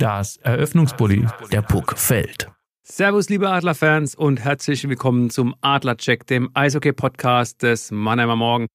Das Eröffnungsbully. Der Puck fällt. Servus, liebe Adlerfans und herzlich willkommen zum Adlercheck, dem Eishockey-Podcast des Mannheimer Morgen.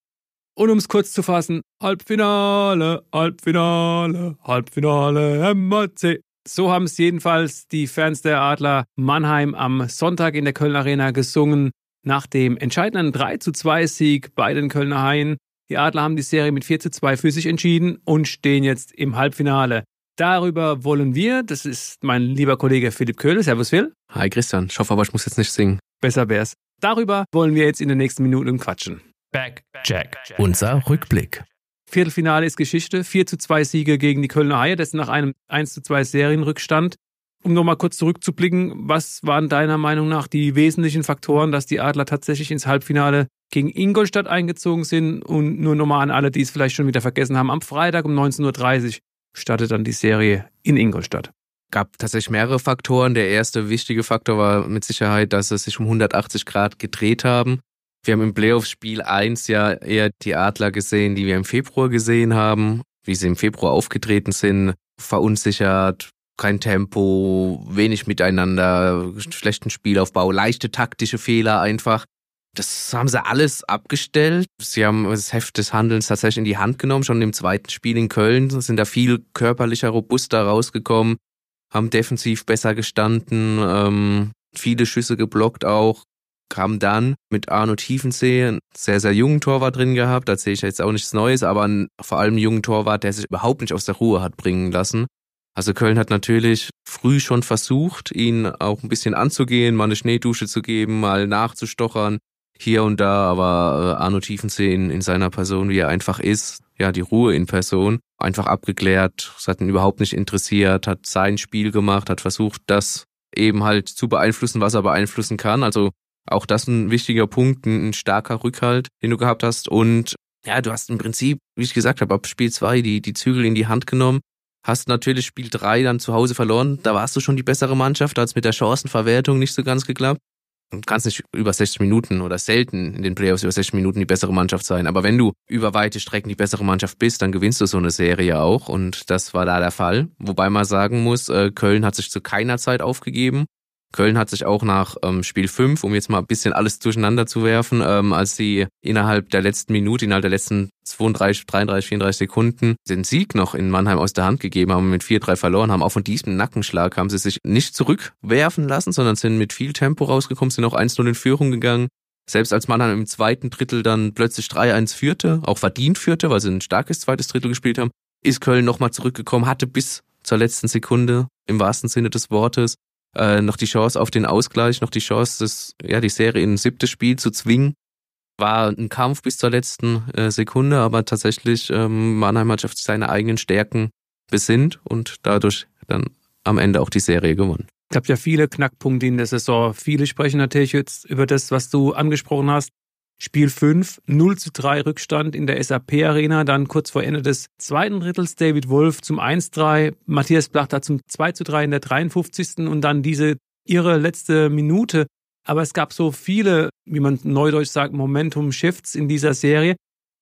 Und um es kurz zu fassen, Halbfinale, Halbfinale, Halbfinale, MAC. So haben es jedenfalls die Fans der Adler Mannheim am Sonntag in der Köln Arena gesungen. Nach dem entscheidenden 3 zu 2 Sieg bei den Kölner Haien. Die Adler haben die Serie mit 4 zu 2 für sich entschieden und stehen jetzt im Halbfinale. Darüber wollen wir, das ist mein lieber Kollege Philipp Köhle. Servus Phil. Hi Christian, ich hoffe aber, ich muss jetzt nicht singen. Besser wär's. Darüber wollen wir jetzt in den nächsten Minuten quatschen. Back, Jack. Unser Rückblick. Viertelfinale ist Geschichte. 4 zu 2 Siege gegen die Kölner Haie. Das nach einem 1 zu 2 Serienrückstand. Um nochmal kurz zurückzublicken, was waren deiner Meinung nach die wesentlichen Faktoren, dass die Adler tatsächlich ins Halbfinale gegen Ingolstadt eingezogen sind? Und nur nochmal an alle, die es vielleicht schon wieder vergessen haben, am Freitag um 19.30 Uhr startet dann die Serie in Ingolstadt. Gab tatsächlich mehrere Faktoren. Der erste wichtige Faktor war mit Sicherheit, dass es sich um 180 Grad gedreht haben. Wir haben im Playoff-Spiel 1 ja eher die Adler gesehen, die wir im Februar gesehen haben, wie sie im Februar aufgetreten sind, verunsichert, kein Tempo, wenig miteinander, schlechten Spielaufbau, leichte taktische Fehler einfach. Das haben sie alles abgestellt. Sie haben das Heft des Handelns tatsächlich in die Hand genommen. Schon im zweiten Spiel in Köln sind da viel körperlicher, robuster rausgekommen, haben defensiv besser gestanden, ähm, viele Schüsse geblockt auch. Kam dann mit Arno Tiefensee, einen sehr, sehr jungen Torwart drin gehabt. Da sehe ich jetzt auch nichts Neues, aber einen, vor allem einen jungen Torwart, der sich überhaupt nicht aus der Ruhe hat bringen lassen. Also Köln hat natürlich früh schon versucht, ihn auch ein bisschen anzugehen, mal eine Schneedusche zu geben, mal nachzustochern, hier und da, aber äh, Arno Tiefensee in, in seiner Person, wie er einfach ist, ja, die Ruhe in Person, einfach abgeklärt, es hat ihn überhaupt nicht interessiert, hat sein Spiel gemacht, hat versucht, das eben halt zu beeinflussen, was er beeinflussen kann. Also auch das ein wichtiger Punkt, ein, ein starker Rückhalt, den du gehabt hast. Und ja, du hast im Prinzip, wie ich gesagt habe, ab Spiel zwei die, die Zügel in die Hand genommen. Hast natürlich Spiel drei dann zu Hause verloren. Da warst du schon die bessere Mannschaft, da hat es mit der Chancenverwertung nicht so ganz geklappt. Kannst nicht über 60 Minuten oder selten in den Playoffs über 60 Minuten die bessere Mannschaft sein. Aber wenn du über weite Strecken die bessere Mannschaft bist, dann gewinnst du so eine Serie auch. Und das war da der Fall. Wobei man sagen muss, äh, Köln hat sich zu keiner Zeit aufgegeben. Köln hat sich auch nach ähm, Spiel 5, um jetzt mal ein bisschen alles durcheinander zu werfen, ähm, als sie innerhalb der letzten Minute, innerhalb der letzten 32, 33, 34 Sekunden den Sieg noch in Mannheim aus der Hand gegeben haben, mit 4-3 verloren haben. Auch von diesem Nackenschlag haben sie sich nicht zurückwerfen lassen, sondern sind mit viel Tempo rausgekommen, sind auch 1-0 in Führung gegangen. Selbst als Mannheim im zweiten Drittel dann plötzlich 3-1 führte, auch verdient führte, weil sie ein starkes zweites Drittel gespielt haben, ist Köln nochmal zurückgekommen, hatte bis zur letzten Sekunde im wahrsten Sinne des Wortes äh, noch die Chance auf den Ausgleich, noch die Chance, das, ja, die Serie in ein siebtes Spiel zu zwingen. War ein Kampf bis zur letzten äh, Sekunde, aber tatsächlich ähm, Mannheim hat sich seine eigenen Stärken besinnt und dadurch dann am Ende auch die Serie gewonnen. Es gab ja viele Knackpunkte in der Saison. Viele sprechen natürlich jetzt über das, was du angesprochen hast. Spiel 5, 0 zu 3 Rückstand in der SAP-Arena, dann kurz vor Ende des zweiten Drittels David Wolf zum 1-3, Matthias Blachter zum 2 zu 3 in der 53. und dann diese ihre letzte Minute. Aber es gab so viele, wie man neudeutsch sagt, Momentum-Shifts in dieser Serie.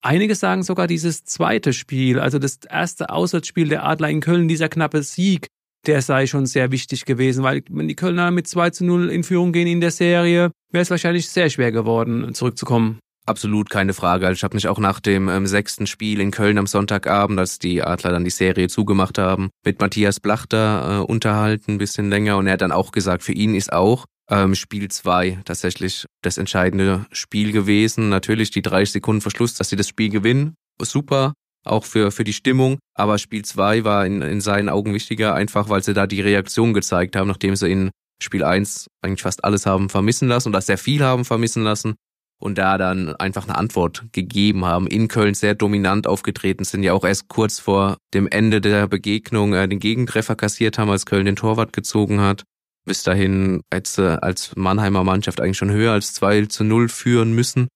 Einige sagen sogar dieses zweite Spiel, also das erste Auswärtsspiel der Adler in Köln, dieser knappe Sieg, der sei schon sehr wichtig gewesen, weil wenn die Kölner mit 2 zu 0 in Führung gehen in der Serie, wäre es wahrscheinlich sehr schwer geworden, zurückzukommen. Absolut keine Frage. Also ich habe mich auch nach dem ähm, sechsten Spiel in Köln am Sonntagabend, als die Adler dann die Serie zugemacht haben, mit Matthias Blachter äh, unterhalten, ein bisschen länger. Und er hat dann auch gesagt, für ihn ist auch ähm, Spiel zwei tatsächlich das entscheidende Spiel gewesen. Natürlich die 30 Sekunden Verschluss, dass sie das Spiel gewinnen. Super, auch für, für die Stimmung. Aber Spiel 2 war in, in seinen Augen wichtiger, einfach weil sie da die Reaktion gezeigt haben, nachdem sie in Spiel 1 eigentlich fast alles haben vermissen lassen und das sehr viel haben vermissen lassen und da dann einfach eine Antwort gegeben haben. In Köln sehr dominant aufgetreten sind, ja auch erst kurz vor dem Ende der Begegnung äh, den Gegentreffer kassiert haben, als Köln den Torwart gezogen hat. Bis dahin als, äh, als Mannheimer Mannschaft eigentlich schon höher als 2 zu 0 führen müssen.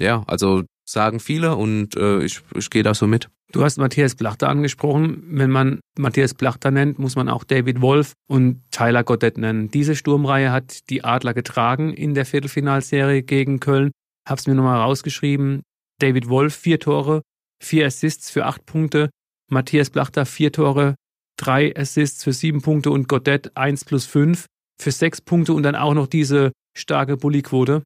Ja, also sagen viele und äh, ich, ich gehe da so mit. Du hast Matthias Blachter angesprochen. Wenn man Matthias Blachter nennt, muss man auch David Wolf und Tyler Goddett nennen. Diese Sturmreihe hat die Adler getragen in der Viertelfinalserie gegen Köln. Hab's mir nochmal rausgeschrieben. David Wolf vier Tore, vier Assists für acht Punkte. Matthias Blachter vier Tore, drei Assists für sieben Punkte und Godet eins plus fünf für sechs Punkte und dann auch noch diese starke Bully-Quote.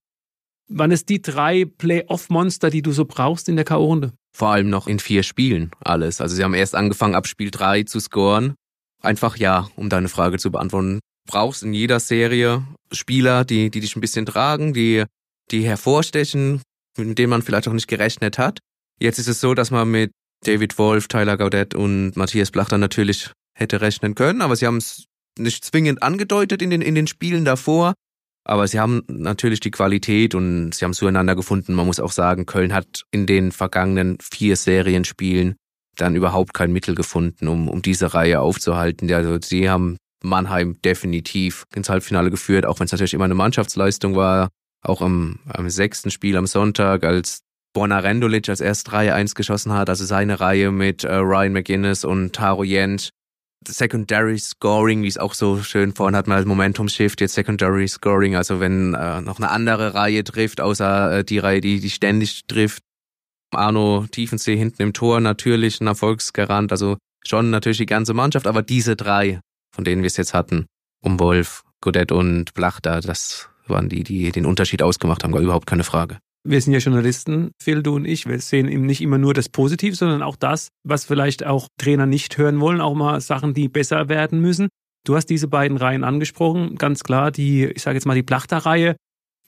Wann ist die drei Playoff-Monster, die du so brauchst in der K.O.-Runde? Vor allem noch in vier Spielen alles. Also sie haben erst angefangen, ab Spiel drei zu scoren. Einfach ja, um deine Frage zu beantworten. Brauchst in jeder Serie Spieler, die, die dich ein bisschen tragen, die, die hervorstechen, mit denen man vielleicht auch nicht gerechnet hat. Jetzt ist es so, dass man mit David Wolf, Tyler Gaudet und Matthias Blachter natürlich hätte rechnen können, aber sie haben es nicht zwingend angedeutet in den, in den Spielen davor. Aber sie haben natürlich die Qualität und sie haben zueinander gefunden. Man muss auch sagen, Köln hat in den vergangenen vier Serienspielen dann überhaupt kein Mittel gefunden, um, um diese Reihe aufzuhalten. Also sie haben Mannheim definitiv ins Halbfinale geführt, auch wenn es natürlich immer eine Mannschaftsleistung war. Auch am, am sechsten Spiel am Sonntag, als Borna Rendulic als erst 3-1 geschossen hat, also seine Reihe mit äh, Ryan McGuinness und Taro Jentsch, Secondary Scoring, wie es auch so schön vorhin hat, mal Momentum Shift, jetzt Secondary Scoring, also wenn äh, noch eine andere Reihe trifft, außer äh, die Reihe, die, die ständig trifft. Arno Tiefensee hinten im Tor natürlich ein Erfolgsgarant, also schon natürlich die ganze Mannschaft, aber diese drei, von denen wir es jetzt hatten, um Wolf, Godet und Blachter, das waren die, die den Unterschied ausgemacht haben, überhaupt keine Frage wir sind ja Journalisten, Phil, du und ich, wir sehen eben nicht immer nur das Positive, sondern auch das, was vielleicht auch Trainer nicht hören wollen, auch mal Sachen, die besser werden müssen. Du hast diese beiden Reihen angesprochen, ganz klar, die, ich sage jetzt mal die Plachter-Reihe,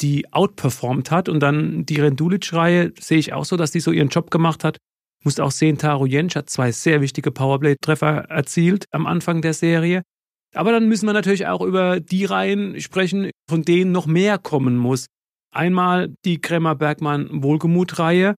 die outperformed hat und dann die Rendulic-Reihe sehe ich auch so, dass die so ihren Job gemacht hat. Musst auch sehen, Taro Jentsch hat zwei sehr wichtige Powerplay-Treffer erzielt am Anfang der Serie. Aber dann müssen wir natürlich auch über die Reihen sprechen, von denen noch mehr kommen muss. Einmal die Kremmer-Bergmann-Wohlgemut-Reihe.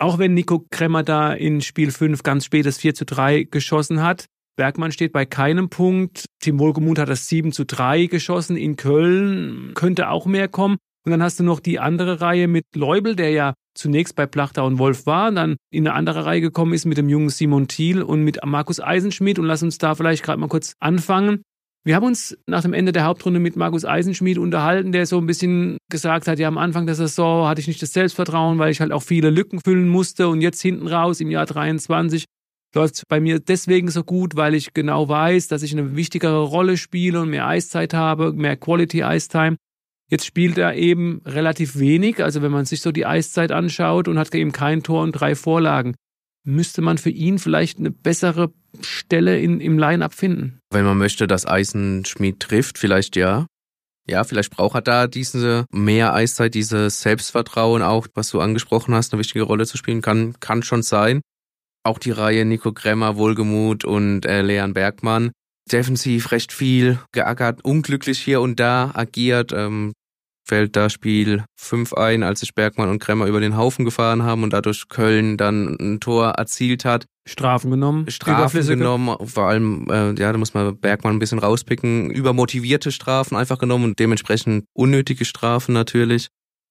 Auch wenn Nico Kremmer da in Spiel 5 ganz spätes 4 zu 3 geschossen hat. Bergmann steht bei keinem Punkt. Tim Wohlgemuth hat das 7 zu 3 geschossen in Köln. Könnte auch mehr kommen. Und dann hast du noch die andere Reihe mit Leubel, der ja zunächst bei Plachter und Wolf war, dann in eine andere Reihe gekommen ist mit dem jungen Simon Thiel und mit Markus Eisenschmidt. Und lass uns da vielleicht gerade mal kurz anfangen. Wir haben uns nach dem Ende der Hauptrunde mit Markus Eisenschmied unterhalten, der so ein bisschen gesagt hat, ja, am Anfang der Saison hatte ich nicht das Selbstvertrauen, weil ich halt auch viele Lücken füllen musste. Und jetzt hinten raus im Jahr 23 läuft es bei mir deswegen so gut, weil ich genau weiß, dass ich eine wichtigere Rolle spiele und mehr Eiszeit habe, mehr Quality Ice. Jetzt spielt er eben relativ wenig, also wenn man sich so die Eiszeit anschaut und hat eben kein Tor und drei Vorlagen müsste man für ihn vielleicht eine bessere Stelle in, im Line-Up finden. Wenn man möchte, dass Eisenschmied trifft, vielleicht ja. Ja, vielleicht braucht er da diese mehr Eiszeit, dieses Selbstvertrauen auch, was du angesprochen hast, eine wichtige Rolle zu spielen kann, kann schon sein. Auch die Reihe Nico Kremmer, Wohlgemut und äh, Leon Bergmann. Defensiv recht viel geackert, unglücklich hier und da agiert. Ähm, fällt da Spiel 5 ein, als sich Bergmann und Kremmer über den Haufen gefahren haben und dadurch Köln dann ein Tor erzielt hat. Strafen genommen. Strafen genommen, vor allem, äh, ja, da muss man Bergmann ein bisschen rauspicken, übermotivierte Strafen einfach genommen und dementsprechend unnötige Strafen natürlich.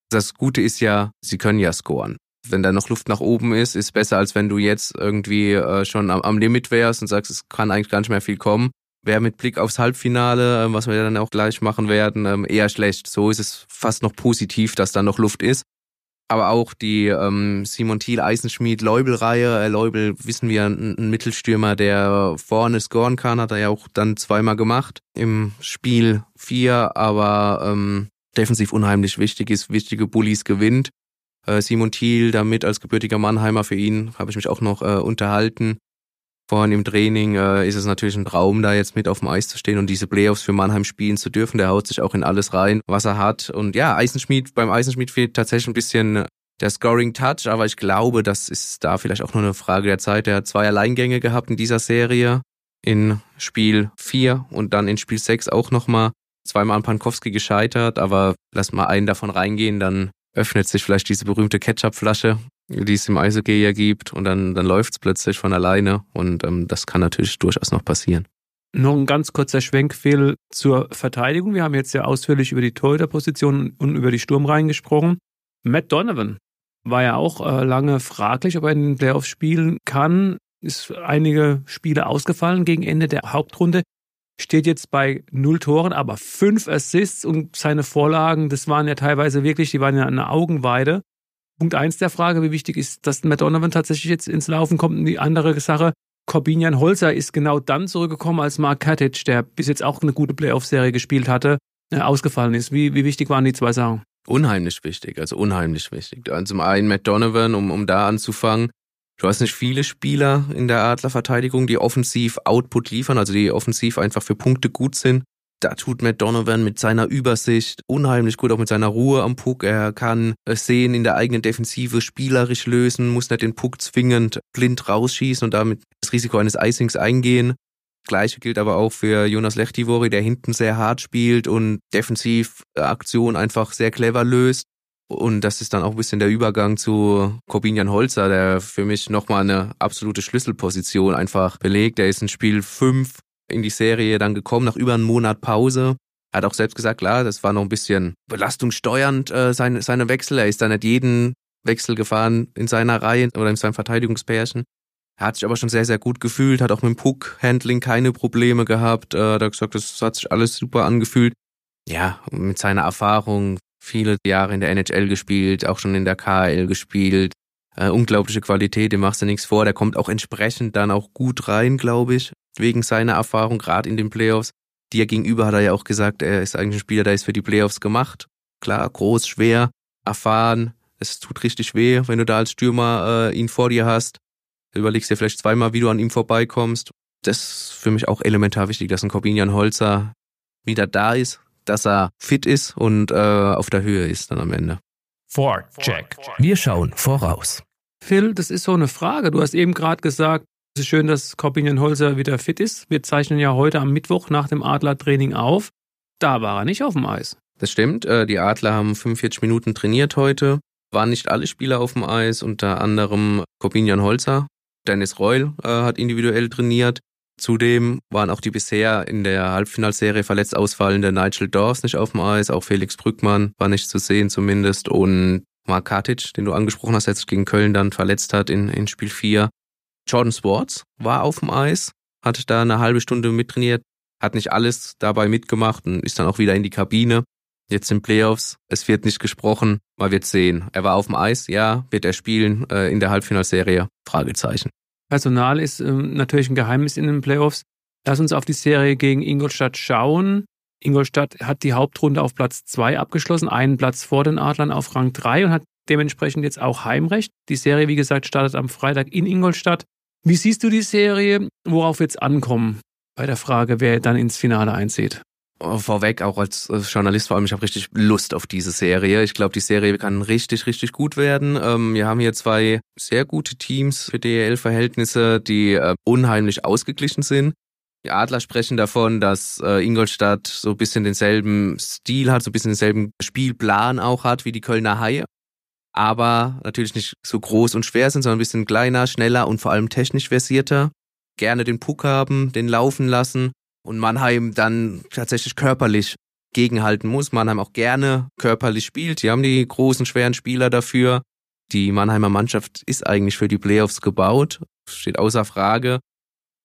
Das Gute ist ja, sie können ja scoren. Wenn da noch Luft nach oben ist, ist besser, als wenn du jetzt irgendwie äh, schon am, am Limit wärst und sagst, es kann eigentlich gar nicht mehr viel kommen wäre mit Blick aufs Halbfinale, ähm, was wir dann auch gleich machen werden, ähm, eher schlecht. So ist es fast noch positiv, dass da noch Luft ist. Aber auch die ähm, Simon Thiel, Eisenschmied, Leubel-Reihe. Äh, Leubel wissen wir, ein Mittelstürmer, der vorne scoren kann, hat er ja auch dann zweimal gemacht im Spiel vier, aber ähm, defensiv unheimlich wichtig ist, wichtige Bullies gewinnt. Äh, Simon Thiel damit als gebürtiger Mannheimer für ihn habe ich mich auch noch äh, unterhalten. Vorhin im Training äh, ist es natürlich ein Traum, da jetzt mit auf dem Eis zu stehen und diese Playoffs für Mannheim spielen zu dürfen. Der haut sich auch in alles rein, was er hat. Und ja, Eisenschmied, beim Eisenschmied fehlt tatsächlich ein bisschen der Scoring Touch, aber ich glaube, das ist da vielleicht auch nur eine Frage der Zeit. Er hat zwei Alleingänge gehabt in dieser Serie. In Spiel 4 und dann in Spiel 6 auch nochmal. Zweimal an Pankowski gescheitert, aber lass mal einen davon reingehen, dann öffnet sich vielleicht diese berühmte Ketchupflasche die es im Eishockey ja gibt und dann, dann läuft es plötzlich von alleine und ähm, das kann natürlich durchaus noch passieren. Noch ein ganz kurzer Schwenkfehl zur Verteidigung. Wir haben jetzt ja ausführlich über die Torhüterposition und über die Sturmreihen gesprochen. Matt Donovan war ja auch äh, lange fraglich, ob er in den Playoffs spielen kann. Ist einige Spiele ausgefallen gegen Ende der Hauptrunde. Steht jetzt bei null Toren, aber fünf Assists und seine Vorlagen, das waren ja teilweise wirklich, die waren ja eine Augenweide. Punkt eins der Frage, wie wichtig ist, dass Matt Donovan tatsächlich jetzt ins Laufen kommt. Und die andere Sache, Corbinian Holzer ist genau dann zurückgekommen, als Mark Katic, der bis jetzt auch eine gute Playoff-Serie gespielt hatte, äh, ausgefallen ist. Wie, wie wichtig waren die zwei Sachen? Unheimlich wichtig, also unheimlich wichtig. Zum einen Matt Donovan, um, um da anzufangen. Du hast nicht viele Spieler in der Adlerverteidigung, die offensiv Output liefern, also die offensiv einfach für Punkte gut sind. Da tut Matt Donovan mit seiner Übersicht unheimlich gut, auch mit seiner Ruhe am Puck. Er kann es sehen in der eigenen Defensive spielerisch lösen, muss nicht den Puck zwingend blind rausschießen und damit das Risiko eines Icings eingehen. Gleiche gilt aber auch für Jonas Lechtivori, der hinten sehr hart spielt und defensiv Aktion einfach sehr clever löst. Und das ist dann auch ein bisschen der Übergang zu Corbinian Holzer, der für mich nochmal eine absolute Schlüsselposition einfach belegt. Der ist in Spiel 5 in die Serie dann gekommen, nach über einem Monat Pause. Er hat auch selbst gesagt, klar, das war noch ein bisschen belastungssteuernd, äh, seine, seine Wechsel. Er ist dann nicht jeden Wechsel gefahren in seiner Reihe oder in seinem Verteidigungspärchen. Er hat sich aber schon sehr, sehr gut gefühlt, hat auch mit dem Puck-Handling keine Probleme gehabt. Äh, hat gesagt, das hat sich alles super angefühlt. Ja, mit seiner Erfahrung, viele Jahre in der NHL gespielt, auch schon in der KL gespielt. Äh, unglaubliche Qualität, dem machst du nichts vor. Der kommt auch entsprechend dann auch gut rein, glaube ich wegen seiner Erfahrung, gerade in den Playoffs. Dir gegenüber hat er ja auch gesagt, er ist eigentlich ein Spieler, der ist für die Playoffs gemacht. Klar, groß, schwer, erfahren. Es tut richtig weh, wenn du da als Stürmer äh, ihn vor dir hast. Überlegst dir vielleicht zweimal, wie du an ihm vorbeikommst. Das ist für mich auch elementar wichtig, dass ein Corbinian Holzer wieder da ist, dass er fit ist und äh, auf der Höhe ist dann am Ende. Check. Wir schauen voraus. Phil, das ist so eine Frage. Du hast eben gerade gesagt, es ist schön, dass Corbinian Holzer wieder fit ist. Wir zeichnen ja heute am Mittwoch nach dem Adler-Training auf. Da war er nicht auf dem Eis. Das stimmt. Äh, die Adler haben 45 Minuten trainiert heute. Waren nicht alle Spieler auf dem Eis, unter anderem Corbinian Holzer. Dennis Reul äh, hat individuell trainiert. Zudem waren auch die bisher in der Halbfinalserie verletzt ausfallende Nigel Dawes nicht auf dem Eis. Auch Felix Brückmann war nicht zu sehen zumindest. Und Mark Katic, den du angesprochen hast, der sich gegen Köln dann verletzt hat in, in Spiel 4, Jordan Swartz war auf dem Eis, hat da eine halbe Stunde mittrainiert, hat nicht alles dabei mitgemacht und ist dann auch wieder in die Kabine. Jetzt sind Playoffs, es wird nicht gesprochen, man wird sehen. Er war auf dem Eis, ja, wird er spielen äh, in der Halbfinalserie? Fragezeichen. Personal ist ähm, natürlich ein Geheimnis in den Playoffs. Lass uns auf die Serie gegen Ingolstadt schauen. Ingolstadt hat die Hauptrunde auf Platz 2 abgeschlossen, einen Platz vor den Adlern auf Rang 3 und hat dementsprechend jetzt auch Heimrecht. Die Serie, wie gesagt, startet am Freitag in Ingolstadt. Wie siehst du die Serie? Worauf wird es ankommen bei der Frage, wer dann ins Finale einzieht? Vorweg, auch als Journalist vor allem, ich habe richtig Lust auf diese Serie. Ich glaube, die Serie kann richtig, richtig gut werden. Ähm, wir haben hier zwei sehr gute Teams für DEL-Verhältnisse, die äh, unheimlich ausgeglichen sind. Die Adler sprechen davon, dass äh, Ingolstadt so ein bisschen denselben Stil hat, so ein bisschen denselben Spielplan auch hat wie die Kölner Haie aber natürlich nicht so groß und schwer sind, sondern ein bisschen kleiner, schneller und vor allem technisch versierter. Gerne den Puck haben, den laufen lassen und Mannheim dann tatsächlich körperlich gegenhalten muss. Mannheim auch gerne körperlich spielt. Die haben die großen, schweren Spieler dafür. Die Mannheimer Mannschaft ist eigentlich für die Playoffs gebaut. Steht außer Frage.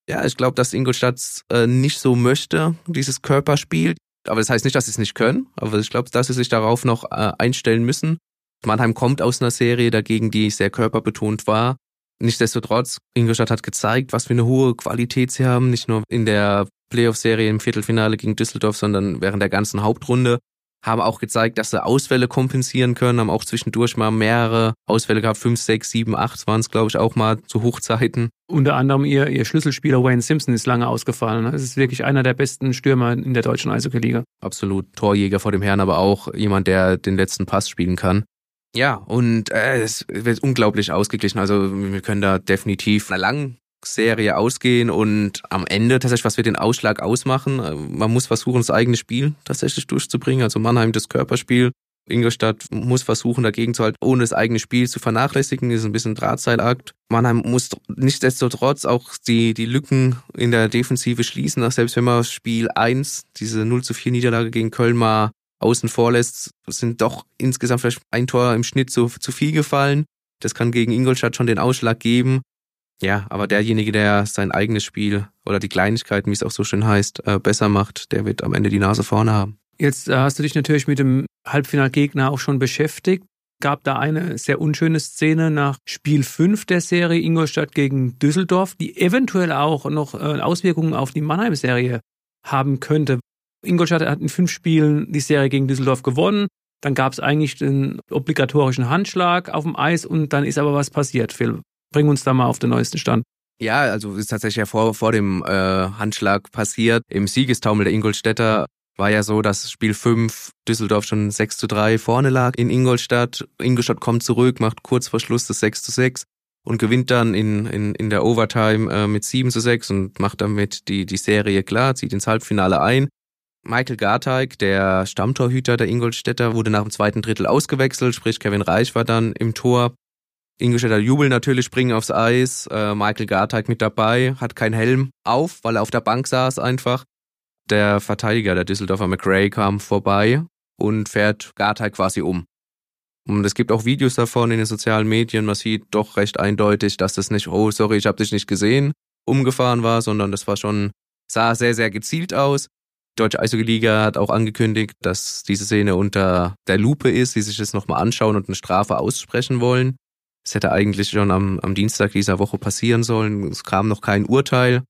Ja, ich glaube, dass Ingolstadt äh, nicht so möchte, dieses Körperspiel. Aber das heißt nicht, dass sie es nicht können. Aber ich glaube, dass sie sich darauf noch äh, einstellen müssen. Mannheim kommt aus einer Serie dagegen, die sehr körperbetont war. Nichtsdestotrotz, Ingolstadt hat gezeigt, was für eine hohe Qualität sie haben, nicht nur in der Playoff-Serie im Viertelfinale gegen Düsseldorf, sondern während der ganzen Hauptrunde. Haben auch gezeigt, dass sie Ausfälle kompensieren können, haben auch zwischendurch mal mehrere Ausfälle gehabt, fünf, sechs, sieben, acht waren es, glaube ich, auch mal zu Hochzeiten. Unter anderem ihr, ihr Schlüsselspieler Wayne Simpson ist lange ausgefallen. Es ist wirklich einer der besten Stürmer in der deutschen Eishockey-Liga. Absolut. Torjäger vor dem Herrn, aber auch jemand, der den letzten Pass spielen kann. Ja, und äh, es wird unglaublich ausgeglichen. Also wir können da definitiv lange Serie ausgehen und am Ende tatsächlich, was wird den Ausschlag ausmachen? Äh, man muss versuchen, das eigene Spiel tatsächlich durchzubringen. Also Mannheim das Körperspiel. Ingolstadt muss versuchen, dagegen zu halten, ohne das eigene Spiel zu vernachlässigen. Das ist ein bisschen Drahtseilakt. Mannheim muss nichtsdestotrotz auch die, die Lücken in der Defensive schließen. Selbst wenn man Spiel 1, diese 0 zu 4 Niederlage gegen Köln mal außen vor lässt, sind doch insgesamt vielleicht ein Tor im Schnitt zu, zu viel gefallen. Das kann gegen Ingolstadt schon den Ausschlag geben. Ja, aber derjenige, der sein eigenes Spiel oder die Kleinigkeiten, wie es auch so schön heißt, äh, besser macht, der wird am Ende die Nase vorne haben. Jetzt äh, hast du dich natürlich mit dem Halbfinalgegner auch schon beschäftigt. gab da eine sehr unschöne Szene nach Spiel 5 der Serie Ingolstadt gegen Düsseldorf, die eventuell auch noch äh, Auswirkungen auf die Mannheim-Serie haben könnte. Ingolstadt hat in fünf Spielen die Serie gegen Düsseldorf gewonnen. Dann gab es eigentlich den obligatorischen Handschlag auf dem Eis und dann ist aber was passiert. Phil, bring uns da mal auf den neuesten Stand. Ja, also ist tatsächlich ja vor, vor dem äh, Handschlag passiert. Im Siegestaumel der Ingolstädter war ja so, dass Spiel 5 Düsseldorf schon 6 zu 3 vorne lag in Ingolstadt. Ingolstadt kommt zurück, macht kurz vor Schluss das 6 zu 6 und gewinnt dann in, in, in der Overtime äh, mit 7 zu 6 und macht damit die, die Serie klar, zieht ins Halbfinale ein. Michael Garteig, der Stammtorhüter der Ingolstädter, wurde nach dem zweiten Drittel ausgewechselt, sprich Kevin Reich war dann im Tor. Ingolstädter jubeln natürlich, springen aufs Eis. Äh, Michael Garteig mit dabei, hat keinen Helm auf, weil er auf der Bank saß einfach. Der Verteidiger, der Düsseldorfer McRae, kam vorbei und fährt Garteig quasi um. Und es gibt auch Videos davon in den sozialen Medien. Man sieht doch recht eindeutig, dass das nicht, oh, sorry, ich habe dich nicht gesehen, umgefahren war, sondern das war schon, sah sehr, sehr gezielt aus. Die Deutsche Eishockey-Liga hat auch angekündigt, dass diese Szene unter der Lupe ist, die sich das nochmal anschauen und eine Strafe aussprechen wollen. Es hätte eigentlich schon am, am Dienstag dieser Woche passieren sollen. Es kam noch kein Urteil.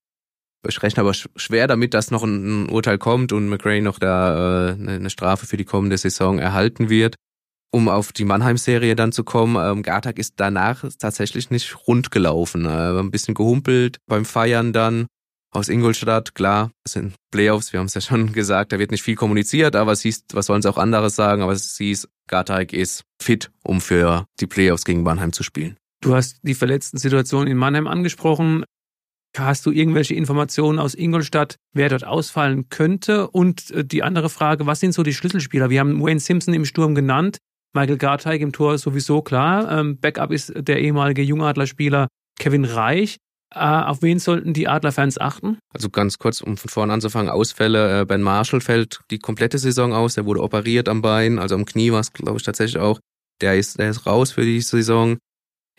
Ich rechne aber schwer damit, dass noch ein, ein Urteil kommt und McRae noch da äh, eine Strafe für die kommende Saison erhalten wird. Um auf die Mannheim-Serie dann zu kommen, ähm, Gartag ist danach tatsächlich nicht rund gelaufen. Äh, ein bisschen gehumpelt beim Feiern dann, aus Ingolstadt, klar, es sind Playoffs, wir haben es ja schon gesagt, da wird nicht viel kommuniziert, aber es hieß, was sollen sie auch anderes sagen, aber es hieß, Garteig ist fit, um für die Playoffs gegen Mannheim zu spielen. Du hast die verletzten Situationen in Mannheim angesprochen. Hast du irgendwelche Informationen aus Ingolstadt, wer dort ausfallen könnte? Und äh, die andere Frage, was sind so die Schlüsselspieler? Wir haben Wayne Simpson im Sturm genannt, Michael Garteig im Tor sowieso klar. Ähm, Backup ist der ehemalige Jungadlerspieler Kevin Reich. Äh, auf wen sollten die Adlerfans achten? Also ganz kurz, um von vorne anzufangen, Ausfälle. Äh, ben Marshall fällt die komplette Saison aus. Der wurde operiert am Bein, also am Knie war es, glaube ich, tatsächlich auch. Der ist, der ist raus für die Saison.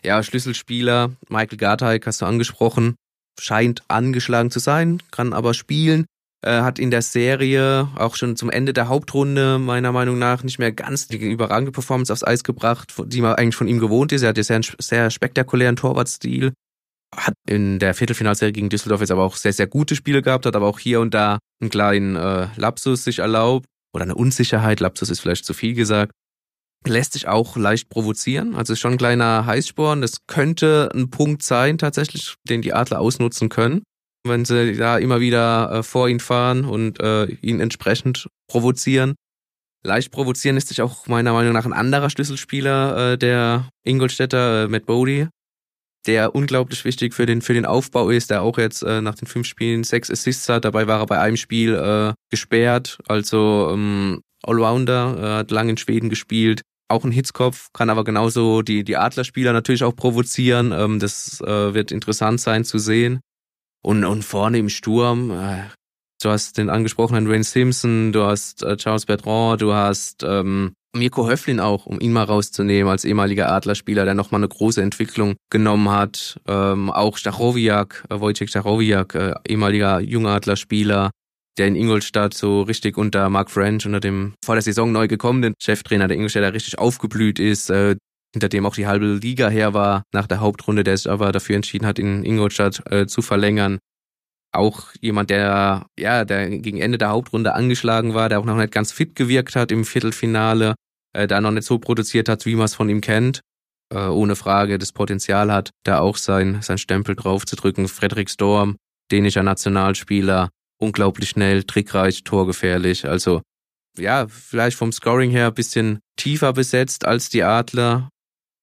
Ja, Schlüsselspieler, Michael Garteig hast du angesprochen, scheint angeschlagen zu sein, kann aber spielen. Äh, hat in der Serie auch schon zum Ende der Hauptrunde meiner Meinung nach nicht mehr ganz die überragende Performance aufs Eis gebracht, die man eigentlich von ihm gewohnt ist. Er hat ja sehr, sehr spektakulären Torwartstil hat in der Viertelfinalserie gegen Düsseldorf jetzt aber auch sehr, sehr gute Spiele gehabt, hat aber auch hier und da einen kleinen äh, Lapsus sich erlaubt oder eine Unsicherheit, Lapsus ist vielleicht zu viel gesagt. Lässt sich auch leicht provozieren, also ist schon ein kleiner Heißsporn. Das könnte ein Punkt sein, tatsächlich, den die Adler ausnutzen können, wenn sie da immer wieder äh, vor ihn fahren und äh, ihn entsprechend provozieren. Leicht provozieren ist sich auch meiner Meinung nach ein anderer Schlüsselspieler äh, der Ingolstädter, äh, Matt Bodie, der unglaublich wichtig für den, für den Aufbau ist, der auch jetzt äh, nach den fünf Spielen sechs Assists hat. Dabei war er bei einem Spiel äh, gesperrt, also ähm, Allrounder, äh, hat lange in Schweden gespielt. Auch ein Hitzkopf, kann aber genauso die, die Adlerspieler natürlich auch provozieren. Ähm, das äh, wird interessant sein zu sehen. Und, und vorne im Sturm, äh, du hast den angesprochenen Wayne Simpson, du hast äh, Charles Bertrand, du hast ähm, Mirko Höflin auch, um ihn mal rauszunehmen, als ehemaliger Adlerspieler, der nochmal eine große Entwicklung genommen hat. Ähm, auch Stachowiak, äh, Wojciech Stachowiak, äh, ehemaliger Jungadlerspieler, der in Ingolstadt so richtig unter Mark French, unter dem vor der Saison neu gekommenen Cheftrainer der Ingolstädter richtig aufgeblüht ist, äh, hinter dem auch die halbe Liga her war nach der Hauptrunde, der sich aber dafür entschieden hat, in Ingolstadt äh, zu verlängern. Auch jemand, der ja, der gegen Ende der Hauptrunde angeschlagen war, der auch noch nicht ganz fit gewirkt hat im Viertelfinale, äh, da noch nicht so produziert hat, wie man es von ihm kennt. Äh, ohne Frage das Potenzial hat, da auch sein, sein Stempel drauf zu drücken. Frederik Storm, dänischer Nationalspieler, unglaublich schnell, trickreich, torgefährlich. Also ja, vielleicht vom Scoring her ein bisschen tiefer besetzt als die Adler.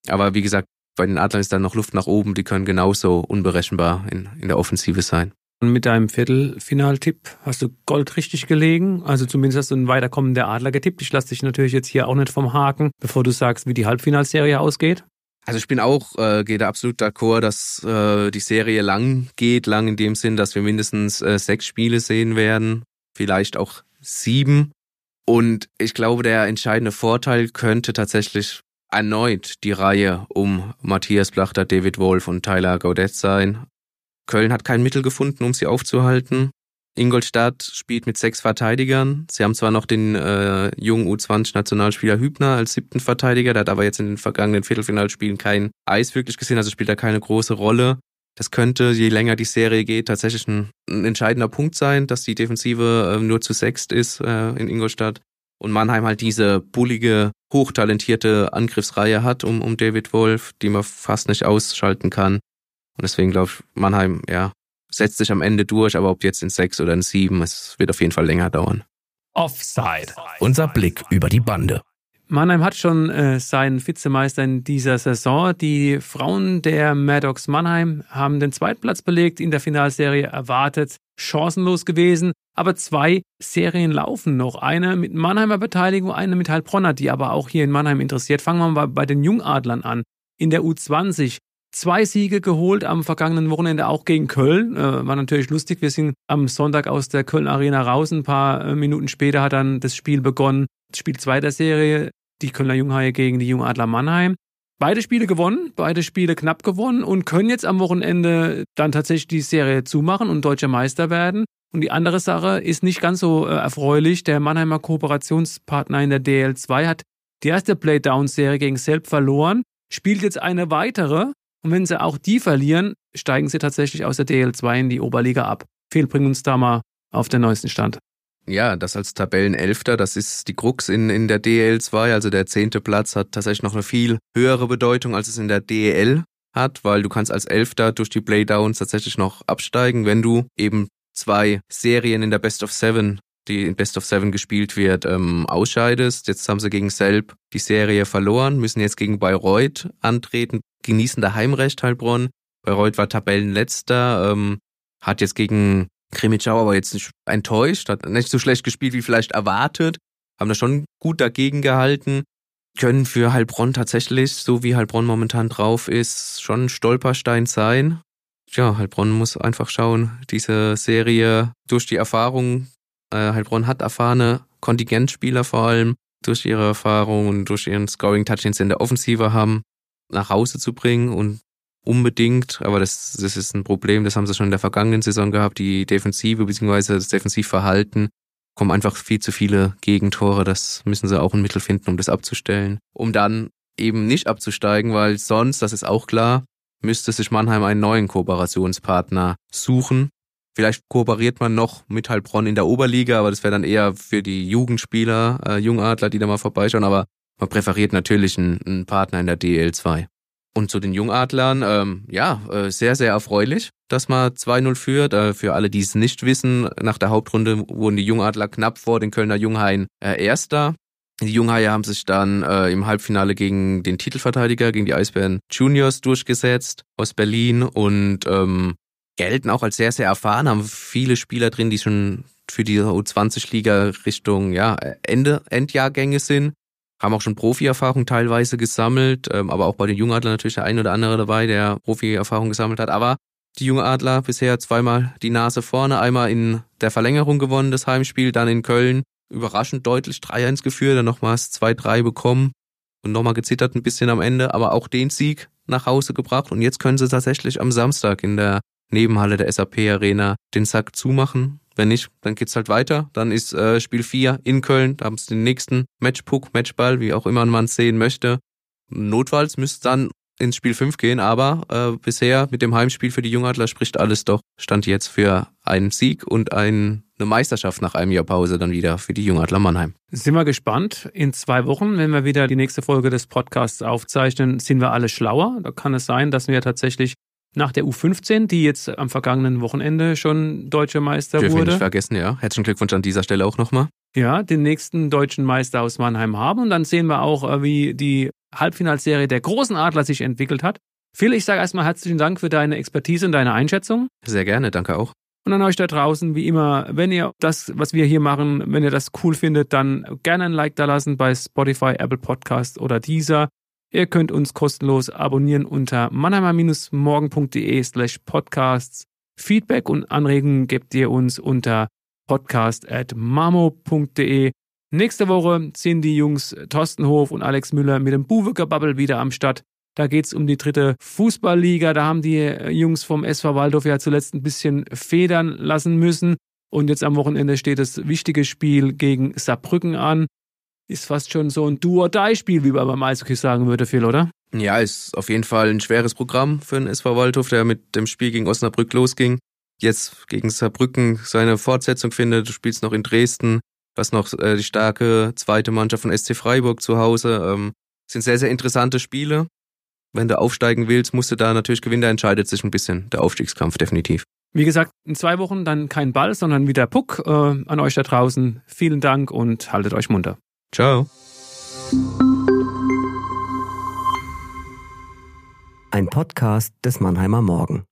Aber wie gesagt, bei den Adlern ist dann noch Luft nach oben. Die können genauso unberechenbar in, in der Offensive sein. Mit deinem Viertelfinaltipp hast du Gold richtig gelegen. Also zumindest hast du ein Weiterkommen der Adler getippt. Ich lasse dich natürlich jetzt hier auch nicht vom Haken, bevor du sagst, wie die Halbfinalserie ausgeht. Also ich bin auch, äh, gehe da absolut d'accord, dass äh, die Serie lang geht, lang in dem Sinn, dass wir mindestens äh, sechs Spiele sehen werden, vielleicht auch sieben. Und ich glaube, der entscheidende Vorteil könnte tatsächlich erneut die Reihe um Matthias Plachter, David Wolf und Tyler Gaudet sein. Köln hat kein Mittel gefunden, um sie aufzuhalten. Ingolstadt spielt mit sechs Verteidigern. Sie haben zwar noch den äh, jungen U20-Nationalspieler Hübner als siebten Verteidiger, der hat aber jetzt in den vergangenen Viertelfinalspielen kein Eis wirklich gesehen, also spielt da keine große Rolle. Das könnte, je länger die Serie geht, tatsächlich ein, ein entscheidender Punkt sein, dass die Defensive äh, nur zu sechst ist äh, in Ingolstadt und Mannheim halt diese bullige, hochtalentierte Angriffsreihe hat um, um David Wolf, die man fast nicht ausschalten kann. Und deswegen glaube ich, Mannheim, ja, setzt sich am Ende durch, aber ob jetzt in sechs oder in sieben, es wird auf jeden Fall länger dauern. Offside. Unser Blick über die Bande. Mannheim hat schon äh, seinen Vizemeister in dieser Saison. Die Frauen der Maddox Mannheim haben den Zweitplatz belegt in der Finalserie erwartet. Chancenlos gewesen. Aber zwei Serien laufen noch. Eine mit Mannheimer Beteiligung, eine mit Heilbronner, die aber auch hier in Mannheim interessiert. Fangen wir mal bei den Jungadlern an. In der U20 zwei Siege geholt am vergangenen Wochenende auch gegen Köln. Äh, war natürlich lustig. Wir sind am Sonntag aus der Köln Arena raus. Ein paar äh, Minuten später hat dann das Spiel begonnen. Spiel 2 der Serie. Die Kölner Junghaie gegen die Jungadler Mannheim. Beide Spiele gewonnen, beide Spiele knapp gewonnen und können jetzt am Wochenende dann tatsächlich die Serie zumachen und deutscher Meister werden. Und die andere Sache ist nicht ganz so äh, erfreulich. Der Mannheimer Kooperationspartner in der DL2 hat die erste Playdown-Serie gegen Selb verloren, spielt jetzt eine weitere und wenn sie auch die verlieren, steigen sie tatsächlich aus der DL2 in die Oberliga ab. Fehl bringen uns da mal auf den neuesten Stand. Ja, das als Tabellenelfter, das ist die Krux in, in der DL2. Also der zehnte Platz hat tatsächlich noch eine viel höhere Bedeutung, als es in der DL hat, weil du kannst als Elfter durch die Playdowns tatsächlich noch absteigen, wenn du eben zwei Serien in der Best of Seven, die in Best of Seven gespielt wird, ähm, ausscheidest. Jetzt haben sie gegen Selb die Serie verloren, müssen jetzt gegen Bayreuth antreten genießen da Heimrecht Heilbronn. Bayreuth war Tabellenletzter, ähm, hat jetzt gegen Krimitschau aber jetzt nicht enttäuscht, hat nicht so schlecht gespielt wie vielleicht erwartet, haben da schon gut dagegen gehalten, können für Heilbronn tatsächlich, so wie Heilbronn momentan drauf ist, schon ein Stolperstein sein. Ja, Heilbronn muss einfach schauen, diese Serie durch die Erfahrung, Heilbronn hat erfahrene Kontingentspieler vor allem, durch ihre Erfahrung und durch ihren Scoring-Touch, den sie in der Offensive haben, nach Hause zu bringen und unbedingt, aber das, das ist ein Problem, das haben sie schon in der vergangenen Saison gehabt, die Defensive bzw. das Defensivverhalten kommen einfach viel zu viele Gegentore, das müssen sie auch ein Mittel finden, um das abzustellen, um dann eben nicht abzusteigen, weil sonst, das ist auch klar, müsste sich Mannheim einen neuen Kooperationspartner suchen. Vielleicht kooperiert man noch mit Heilbronn in der Oberliga, aber das wäre dann eher für die Jugendspieler, äh, Jungadler, die da mal vorbeischauen, aber man präferiert natürlich einen, einen Partner in der DL2. Und zu den Jungadlern, ähm, ja, äh, sehr, sehr erfreulich, dass man 2-0 führt. Äh, für alle, die es nicht wissen, nach der Hauptrunde wurden die Jungadler knapp vor den Kölner Junghaien äh, Erster. Die Junghaie haben sich dann äh, im Halbfinale gegen den Titelverteidiger, gegen die Eisbären Juniors durchgesetzt aus Berlin und ähm, gelten auch als sehr, sehr erfahren, haben viele Spieler drin, die schon für die U20-Liga Richtung ja, Ende, Endjahrgänge sind. Haben auch schon Profi-Erfahrung teilweise gesammelt, ähm, aber auch bei den Jungadlern natürlich der ein oder andere dabei, der Profi-Erfahrung gesammelt hat. Aber die Jungadler bisher zweimal die Nase vorne, einmal in der Verlängerung gewonnen, das Heimspiel, dann in Köln überraschend deutlich 3-1 geführt, dann nochmals 2-3 bekommen und nochmal gezittert ein bisschen am Ende, aber auch den Sieg nach Hause gebracht. Und jetzt können sie tatsächlich am Samstag in der Nebenhalle der SAP Arena den Sack zumachen wenn nicht, dann geht's halt weiter. Dann ist äh, Spiel 4 in Köln, da haben sie den nächsten Matchpuck, Matchball, wie auch immer man es sehen möchte. Notfalls müsste dann ins Spiel 5 gehen, aber äh, bisher mit dem Heimspiel für die Jungadler spricht alles doch, stand jetzt für einen Sieg und ein, eine Meisterschaft nach einem Jahr Pause dann wieder für die Jungadler Mannheim. Sind wir gespannt. In zwei Wochen, wenn wir wieder die nächste Folge des Podcasts aufzeichnen, sind wir alle schlauer. Da kann es sein, dass wir tatsächlich nach der U15, die jetzt am vergangenen Wochenende schon deutscher Meister Dürfen wurde. nicht vergessen, ja. Herzlichen Glückwunsch an dieser Stelle auch nochmal. Ja, den nächsten deutschen Meister aus Mannheim haben. Und dann sehen wir auch, äh, wie die Halbfinalserie der großen Adler sich entwickelt hat. Phil, ich sage erstmal herzlichen Dank für deine Expertise und deine Einschätzung. Sehr gerne, danke auch. Und an euch da draußen, wie immer, wenn ihr das, was wir hier machen, wenn ihr das cool findet, dann gerne ein Like da lassen bei Spotify, Apple Podcast oder Deezer. Ihr könnt uns kostenlos abonnieren unter mannheimer-morgen.de slash podcasts. Feedback und Anregungen gebt ihr uns unter podcast.mamo.de. Nächste Woche sind die Jungs Thorsten Hof und Alex Müller mit dem Buwecker Bubble wieder am Start. Da geht es um die dritte Fußballliga. Da haben die Jungs vom SV Waldorf ja zuletzt ein bisschen federn lassen müssen. Und jetzt am Wochenende steht das wichtige Spiel gegen Saarbrücken an. Ist fast schon so ein Do-or-Die-Spiel, wie man beim Eishockey sagen würde, Phil, oder? Ja, ist auf jeden Fall ein schweres Programm für den SV Waldhof, der mit dem Spiel gegen Osnabrück losging. Jetzt gegen Saarbrücken seine Fortsetzung findet. Du spielst noch in Dresden, hast noch äh, die starke zweite Mannschaft von SC Freiburg zu Hause. Ähm, sind sehr, sehr interessante Spiele. Wenn du aufsteigen willst, musst du da natürlich gewinnen. Da entscheidet sich ein bisschen der Aufstiegskampf definitiv. Wie gesagt, in zwei Wochen dann kein Ball, sondern wieder Puck. Äh, an euch da draußen vielen Dank und haltet euch munter. Ciao. Ein Podcast des Mannheimer Morgen.